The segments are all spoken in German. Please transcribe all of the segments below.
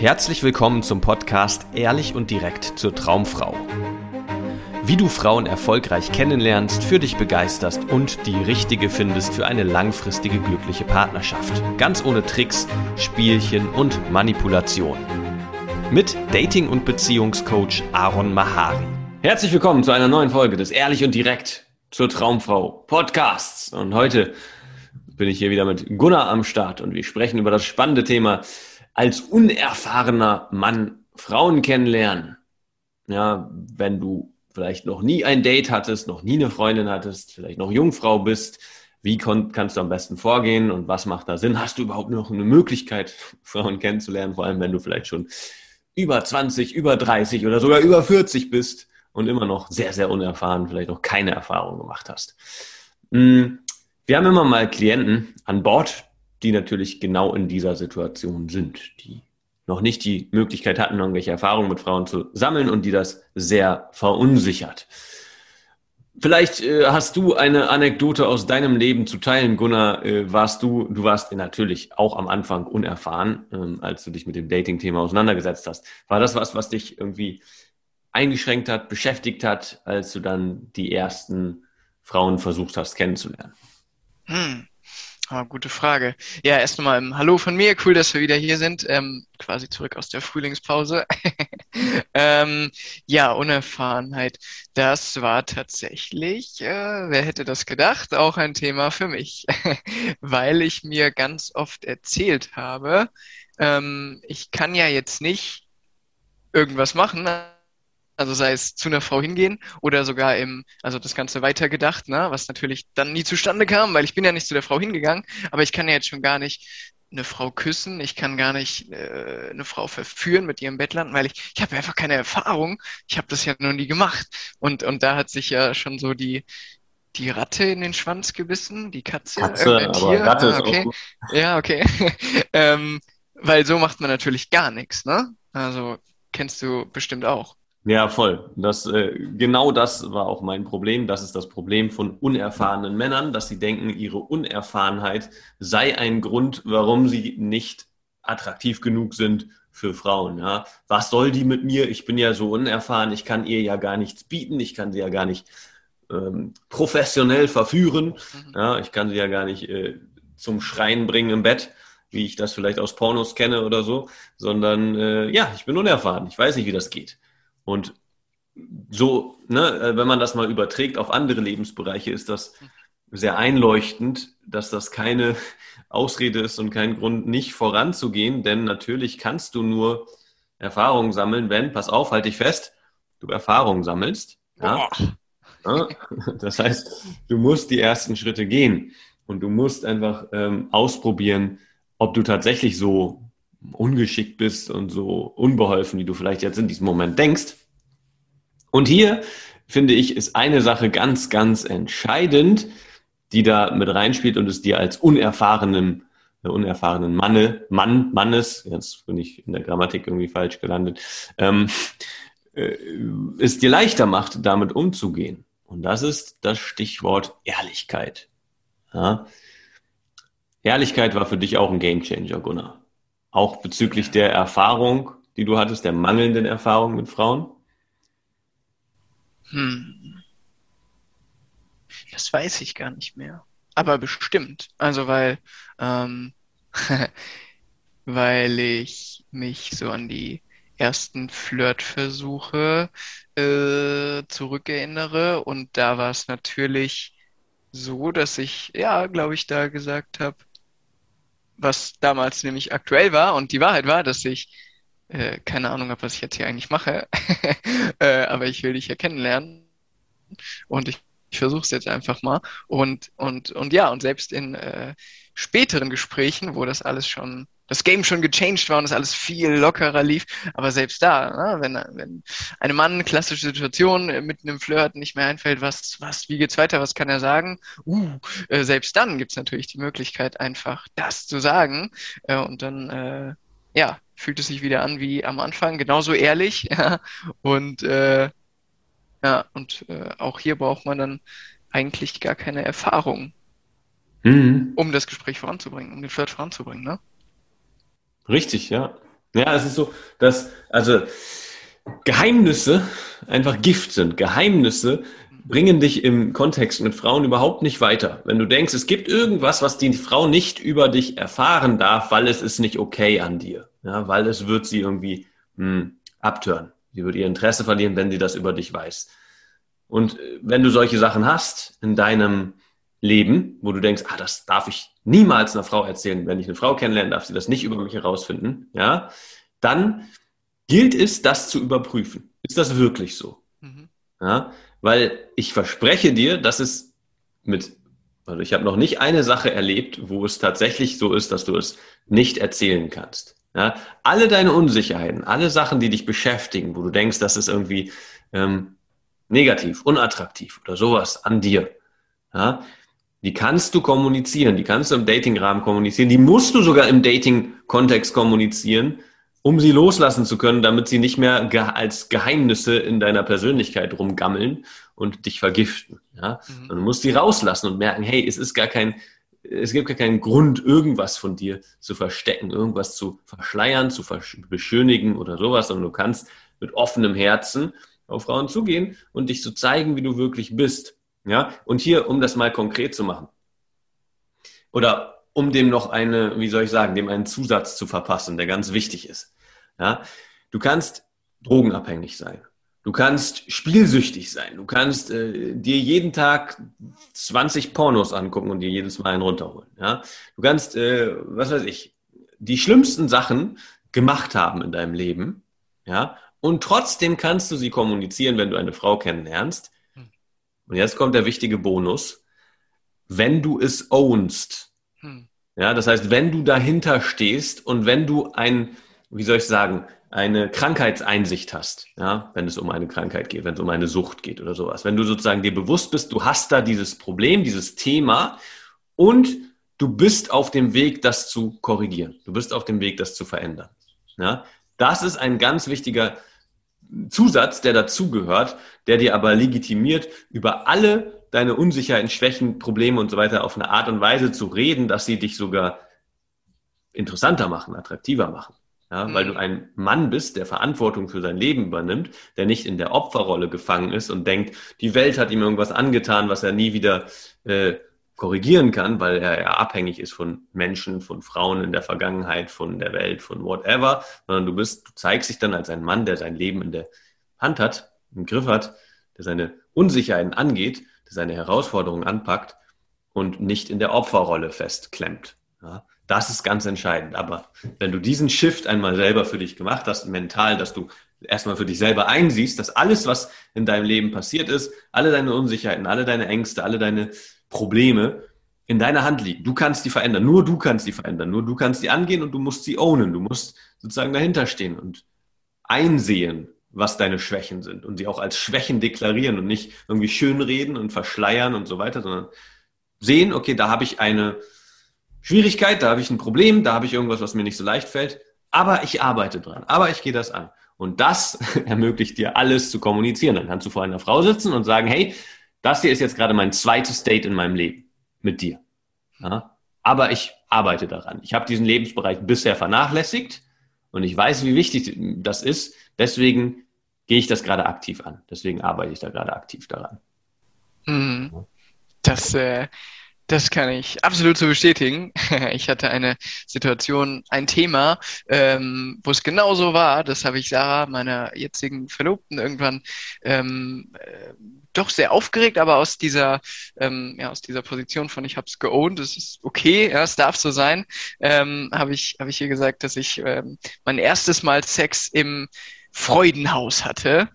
Herzlich willkommen zum Podcast Ehrlich und direkt zur Traumfrau. Wie du Frauen erfolgreich kennenlernst, für dich begeisterst und die richtige findest für eine langfristige glückliche Partnerschaft. Ganz ohne Tricks, Spielchen und Manipulation. Mit Dating- und Beziehungscoach Aaron Mahari. Herzlich willkommen zu einer neuen Folge des Ehrlich und direkt zur Traumfrau Podcasts. Und heute bin ich hier wieder mit Gunnar am Start und wir sprechen über das spannende Thema als unerfahrener Mann Frauen kennenlernen. Ja, wenn du vielleicht noch nie ein Date hattest, noch nie eine Freundin hattest, vielleicht noch Jungfrau bist, wie kannst du am besten vorgehen und was macht da Sinn? Hast du überhaupt noch eine Möglichkeit, Frauen kennenzulernen, vor allem wenn du vielleicht schon über 20, über 30 oder sogar über 40 bist und immer noch sehr, sehr unerfahren, vielleicht noch keine Erfahrung gemacht hast. Hm, wir haben immer mal Klienten an Bord, die natürlich genau in dieser Situation sind, die noch nicht die Möglichkeit hatten, irgendwelche Erfahrungen mit Frauen zu sammeln und die das sehr verunsichert. Vielleicht äh, hast du eine Anekdote aus deinem Leben zu teilen, Gunnar. Äh, warst du, du warst natürlich auch am Anfang unerfahren, ähm, als du dich mit dem Dating-Thema auseinandergesetzt hast. War das was, was dich irgendwie eingeschränkt hat, beschäftigt hat, als du dann die ersten Frauen versucht hast kennenzulernen? Hm. Ah, gute Frage. Ja, erst einmal ähm, Hallo von mir, cool, dass wir wieder hier sind, ähm, quasi zurück aus der Frühlingspause. ähm, ja, Unerfahrenheit, das war tatsächlich, äh, wer hätte das gedacht, auch ein Thema für mich, weil ich mir ganz oft erzählt habe, ähm, ich kann ja jetzt nicht irgendwas machen, also sei es zu einer Frau hingehen oder sogar im, also das Ganze weitergedacht, ne, was natürlich dann nie zustande kam, weil ich bin ja nicht zu der Frau hingegangen, aber ich kann ja jetzt schon gar nicht eine Frau küssen, ich kann gar nicht äh, eine Frau verführen mit ihrem Bett landen, weil ich, ich habe einfach keine Erfahrung, ich habe das ja noch nie gemacht. Und, und da hat sich ja schon so die, die Ratte in den Schwanz gebissen, die Katze, Katze aber Tier. Ratte ah, okay. Ja, okay. ähm, weil so macht man natürlich gar nichts, ne? Also kennst du bestimmt auch. Ja, voll. Das, äh, genau das war auch mein Problem. Das ist das Problem von unerfahrenen Männern, dass sie denken, ihre Unerfahrenheit sei ein Grund, warum sie nicht attraktiv genug sind für Frauen. Ja? Was soll die mit mir? Ich bin ja so unerfahren, ich kann ihr ja gar nichts bieten, ich kann sie ja gar nicht ähm, professionell verführen, mhm. ja? ich kann sie ja gar nicht äh, zum Schreien bringen im Bett wie ich das vielleicht aus Pornos kenne oder so, sondern äh, ja, ich bin unerfahren, ich weiß nicht, wie das geht. Und so, ne, äh, wenn man das mal überträgt auf andere Lebensbereiche, ist das sehr einleuchtend, dass das keine Ausrede ist und kein Grund, nicht voranzugehen, denn natürlich kannst du nur Erfahrungen sammeln, wenn, pass auf, halte dich fest, du Erfahrungen sammelst. Ja? ja? Das heißt, du musst die ersten Schritte gehen und du musst einfach ähm, ausprobieren, ob du tatsächlich so ungeschickt bist und so unbeholfen, wie du vielleicht jetzt in diesem Moment denkst. Und hier, finde ich, ist eine Sache ganz, ganz entscheidend, die da mit reinspielt und es dir als unerfahrenen, äh, unerfahrenen Manne, Mann, Mannes, jetzt bin ich in der Grammatik irgendwie falsch gelandet, ähm, äh, es dir leichter macht, damit umzugehen. Und das ist das Stichwort Ehrlichkeit. Ja? Ehrlichkeit war für dich auch ein Gamechanger, Gunnar. Auch bezüglich der Erfahrung, die du hattest, der mangelnden Erfahrung mit Frauen? Hm. Das weiß ich gar nicht mehr. Aber bestimmt. Also weil, ähm, weil ich mich so an die ersten Flirtversuche äh, zurückerinnere und da war es natürlich so, dass ich, ja, glaube ich, da gesagt habe, was damals nämlich aktuell war und die Wahrheit war, dass ich äh, keine Ahnung habe, was ich jetzt hier eigentlich mache, äh, aber ich will dich ja kennenlernen und ich, ich versuche es jetzt einfach mal und und und ja und selbst in äh, späteren Gesprächen, wo das alles schon das Game schon gechanged war und es alles viel lockerer lief. Aber selbst da, ne, wenn, wenn einem Mann klassische Situation äh, mitten im Flirt nicht mehr einfällt, was, was, wie geht's weiter, was kann er sagen? Uh, äh, selbst dann gibt's natürlich die Möglichkeit, einfach das zu sagen. Äh, und dann, äh, ja, fühlt es sich wieder an wie am Anfang, genauso ehrlich. Ja, und äh, ja, und äh, auch hier braucht man dann eigentlich gar keine Erfahrung, mhm. um das Gespräch voranzubringen, um den Flirt voranzubringen, ne? Richtig, ja. Ja, es ist so, dass, also Geheimnisse einfach Gift sind. Geheimnisse bringen dich im Kontext mit Frauen überhaupt nicht weiter. Wenn du denkst, es gibt irgendwas, was die Frau nicht über dich erfahren darf, weil es ist nicht okay an dir. Ja, weil es wird sie irgendwie hm, abtören. Sie wird ihr Interesse verlieren, wenn sie das über dich weiß. Und äh, wenn du solche Sachen hast in deinem Leben, wo du denkst, ah, das darf ich niemals einer Frau erzählen, wenn ich eine Frau kennenlerne, darf sie das nicht über mich herausfinden, ja, dann gilt es, das zu überprüfen. Ist das wirklich so? Mhm. Ja, weil ich verspreche dir, dass es mit, also ich habe noch nicht eine Sache erlebt, wo es tatsächlich so ist, dass du es nicht erzählen kannst. Ja, alle deine Unsicherheiten, alle Sachen, die dich beschäftigen, wo du denkst, das ist irgendwie ähm, negativ, unattraktiv oder sowas an dir, ja, die kannst du kommunizieren, die kannst du im Dating-Rahmen kommunizieren, die musst du sogar im Dating-Kontext kommunizieren, um sie loslassen zu können, damit sie nicht mehr ge als Geheimnisse in deiner Persönlichkeit rumgammeln und dich vergiften. Ja? Mhm. Du musst sie rauslassen und merken, hey, es ist gar kein, es gibt gar keinen Grund, irgendwas von dir zu verstecken, irgendwas zu verschleiern, zu beschönigen oder sowas, sondern du kannst mit offenem Herzen auf Frauen zugehen und dich so zeigen, wie du wirklich bist. Ja? Und hier, um das mal konkret zu machen. Oder um dem noch eine, wie soll ich sagen, dem einen Zusatz zu verpassen, der ganz wichtig ist. Ja? Du kannst drogenabhängig sein. Du kannst spielsüchtig sein. Du kannst äh, dir jeden Tag 20 Pornos angucken und dir jedes Mal einen runterholen. Ja? Du kannst, äh, was weiß ich, die schlimmsten Sachen gemacht haben in deinem Leben. Ja? Und trotzdem kannst du sie kommunizieren, wenn du eine Frau kennenlernst. Und jetzt kommt der wichtige Bonus. Wenn du es ownst. Hm. Ja, das heißt, wenn du dahinter stehst und wenn du ein, wie soll ich sagen, eine Krankheitseinsicht hast, ja, wenn es um eine Krankheit geht, wenn es um eine Sucht geht oder sowas. Wenn du sozusagen dir bewusst bist, du hast da dieses Problem, dieses Thema und du bist auf dem Weg, das zu korrigieren. Du bist auf dem Weg, das zu verändern. Ja, das ist ein ganz wichtiger Zusatz, der dazugehört, der dir aber legitimiert, über alle deine Unsicherheiten, Schwächen, Probleme und so weiter auf eine Art und Weise zu reden, dass sie dich sogar interessanter machen, attraktiver machen. Ja, mhm. Weil du ein Mann bist, der Verantwortung für sein Leben übernimmt, der nicht in der Opferrolle gefangen ist und denkt, die Welt hat ihm irgendwas angetan, was er nie wieder äh, korrigieren kann, weil er ja abhängig ist von Menschen, von Frauen in der Vergangenheit, von der Welt, von whatever, sondern du bist, du zeigst dich dann als ein Mann, der sein Leben in der Hand hat, im Griff hat, der seine Unsicherheiten angeht, der seine Herausforderungen anpackt und nicht in der Opferrolle festklemmt. Ja, das ist ganz entscheidend. Aber wenn du diesen Shift einmal selber für dich gemacht hast, mental, dass du erstmal für dich selber einsiehst, dass alles, was in deinem Leben passiert ist, alle deine Unsicherheiten, alle deine Ängste, alle deine Probleme in deiner Hand liegen. Du kannst die verändern. Nur du kannst die verändern. Nur du kannst die angehen und du musst sie ownen. Du musst sozusagen dahinter stehen und einsehen, was deine Schwächen sind und sie auch als Schwächen deklarieren und nicht irgendwie schönreden und verschleiern und so weiter, sondern sehen, okay, da habe ich eine Schwierigkeit, da habe ich ein Problem, da habe ich irgendwas, was mir nicht so leicht fällt, aber ich arbeite dran, aber ich gehe das an. Und das ermöglicht dir alles zu kommunizieren. Dann kannst du vor einer Frau sitzen und sagen, hey, das hier ist jetzt gerade mein zweites Date in meinem Leben mit dir. Ja? Aber ich arbeite daran. Ich habe diesen Lebensbereich bisher vernachlässigt und ich weiß, wie wichtig das ist. Deswegen gehe ich das gerade aktiv an. Deswegen arbeite ich da gerade aktiv daran. Mhm. Das, äh, das kann ich absolut so bestätigen. Ich hatte eine Situation, ein Thema, ähm, wo es genauso war. Das habe ich Sarah, meiner jetzigen Verlobten, irgendwann ähm, äh, doch sehr aufgeregt, aber aus dieser, ähm, ja, aus dieser Position von ich habe es geowned, es ist okay, ja, es darf so sein, ähm, habe ich, hab ich ihr gesagt, dass ich ähm, mein erstes Mal Sex im Freudenhaus hatte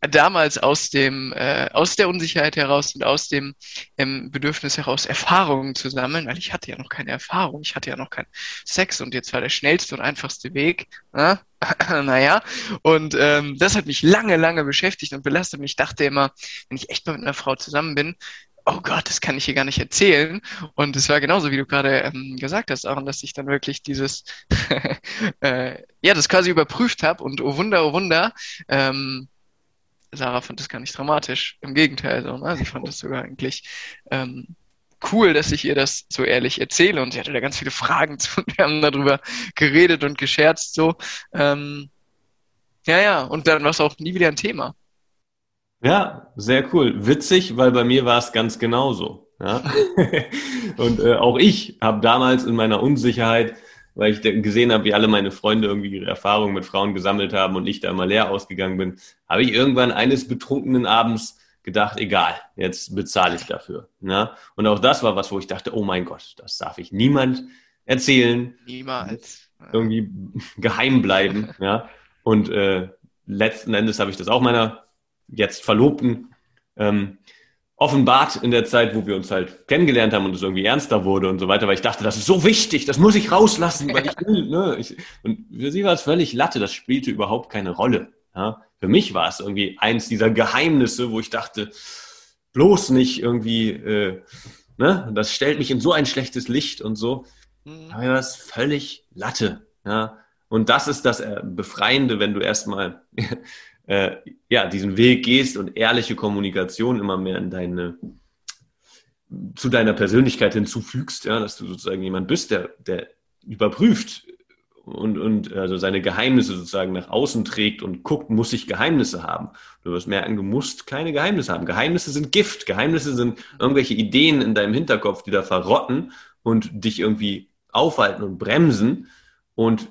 damals aus dem äh, aus der Unsicherheit heraus und aus dem ähm, Bedürfnis heraus Erfahrungen zu sammeln, weil ich hatte ja noch keine Erfahrung, ich hatte ja noch keinen Sex und jetzt war der schnellste und einfachste Weg. Ne? naja, und ähm, das hat mich lange, lange beschäftigt und belastet mich. Ich dachte immer, wenn ich echt mal mit einer Frau zusammen bin, oh Gott, das kann ich hier gar nicht erzählen. Und es war genauso, wie du gerade ähm, gesagt hast, auch, dass ich dann wirklich dieses, äh, ja, das quasi überprüft habe und oh Wunder, oh Wunder, ähm, Sarah fand das gar nicht dramatisch. Im Gegenteil, so, ne? sie fand das sogar eigentlich ähm, cool, dass ich ihr das so ehrlich erzähle. Und sie hatte da ganz viele Fragen zu. Wir haben darüber geredet und gescherzt so. Ähm, ja, ja, und dann war es auch nie wieder ein Thema. Ja, sehr cool. Witzig, weil bei mir war es ganz genauso. Ja? und äh, auch ich habe damals in meiner Unsicherheit, weil ich gesehen habe, wie alle meine Freunde irgendwie ihre Erfahrungen mit Frauen gesammelt haben und ich da immer leer ausgegangen bin, habe ich irgendwann eines betrunkenen Abends gedacht, egal, jetzt bezahle ich dafür. Ja? Und auch das war was, wo ich dachte, oh mein Gott, das darf ich niemand erzählen. Niemals. Irgendwie geheim bleiben. ja? Und äh, letzten Endes habe ich das auch meiner jetzt Verlobten ähm, offenbart in der Zeit, wo wir uns halt kennengelernt haben und es irgendwie ernster wurde und so weiter, weil ich dachte, das ist so wichtig, das muss ich rauslassen, weil ich will. Ne? Ich, und für sie war es völlig Latte, das spielte überhaupt keine Rolle. Ja? Für mich war es irgendwie eins dieser Geheimnisse, wo ich dachte, bloß nicht irgendwie, äh, ne? das stellt mich in so ein schlechtes Licht und so. Mhm. Aber mir war es völlig Latte. Ja? Und das ist das äh, Befreiende, wenn du erstmal äh, ja, diesen Weg gehst und ehrliche Kommunikation immer mehr in deine, zu deiner Persönlichkeit hinzufügst, ja, dass du sozusagen jemand bist, der, der überprüft und, und also seine Geheimnisse sozusagen nach außen trägt und guckt, muss ich Geheimnisse haben. Du wirst merken, du musst keine Geheimnisse haben. Geheimnisse sind Gift. Geheimnisse sind irgendwelche Ideen in deinem Hinterkopf, die da verrotten und dich irgendwie aufhalten und bremsen und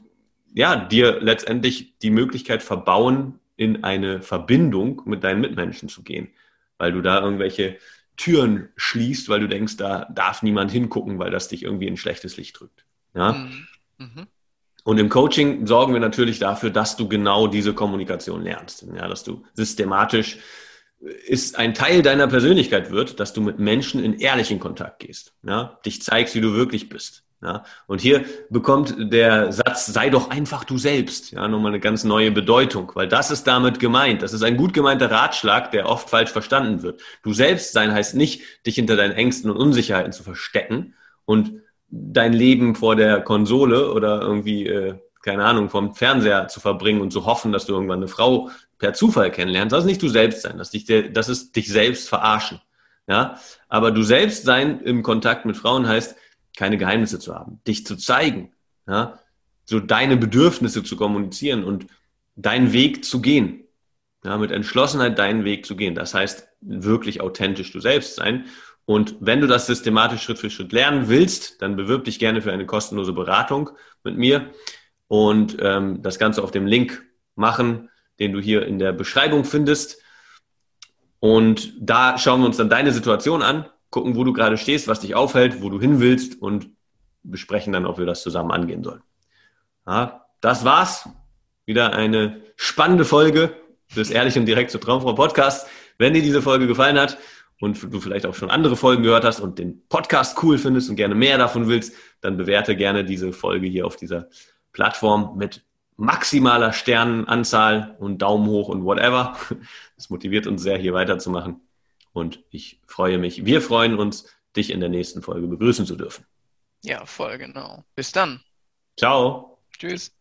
ja, dir letztendlich die Möglichkeit verbauen, in eine Verbindung mit deinen Mitmenschen zu gehen, weil du da irgendwelche Türen schließt, weil du denkst, da darf niemand hingucken, weil das dich irgendwie in ein schlechtes Licht drückt. Ja? Mhm. mhm. Und im Coaching sorgen wir natürlich dafür, dass du genau diese Kommunikation lernst, ja, dass du systematisch ist ein Teil deiner Persönlichkeit wird, dass du mit Menschen in ehrlichen Kontakt gehst, ja, dich zeigst, wie du wirklich bist. Ja, und hier bekommt der Satz, sei doch einfach du selbst, ja, nochmal eine ganz neue Bedeutung, weil das ist damit gemeint. Das ist ein gut gemeinter Ratschlag, der oft falsch verstanden wird. Du selbst sein heißt nicht, dich hinter deinen Ängsten und Unsicherheiten zu verstecken und dein Leben vor der Konsole oder irgendwie, äh, keine Ahnung, vom Fernseher zu verbringen und zu hoffen, dass du irgendwann eine Frau per Zufall kennenlernst. Das ist nicht du selbst sein, das, ist dich, das ist dich selbst verarschen. Ja, aber du selbst sein im Kontakt mit Frauen heißt, keine Geheimnisse zu haben, dich zu zeigen, ja, so deine Bedürfnisse zu kommunizieren und deinen Weg zu gehen, ja, mit Entschlossenheit deinen Weg zu gehen. Das heißt, wirklich authentisch du selbst sein. Und wenn du das systematisch Schritt für Schritt lernen willst, dann bewirb dich gerne für eine kostenlose Beratung mit mir und ähm, das Ganze auf dem Link machen, den du hier in der Beschreibung findest. Und da schauen wir uns dann deine Situation an, gucken, wo du gerade stehst, was dich aufhält, wo du hin willst und besprechen dann, ob wir das zusammen angehen sollen. Ja, das war's. Wieder eine spannende Folge des Ehrlich und Direkt zur Traumfrau Podcast. Wenn dir diese Folge gefallen hat und du vielleicht auch schon andere Folgen gehört hast und den Podcast cool findest und gerne mehr davon willst, dann bewerte gerne diese Folge hier auf dieser Plattform mit maximaler Sternenanzahl und Daumen hoch und whatever. Das motiviert uns sehr, hier weiterzumachen. Und ich freue mich, wir freuen uns, dich in der nächsten Folge begrüßen zu dürfen. Ja, voll genau. Bis dann. Ciao. Tschüss.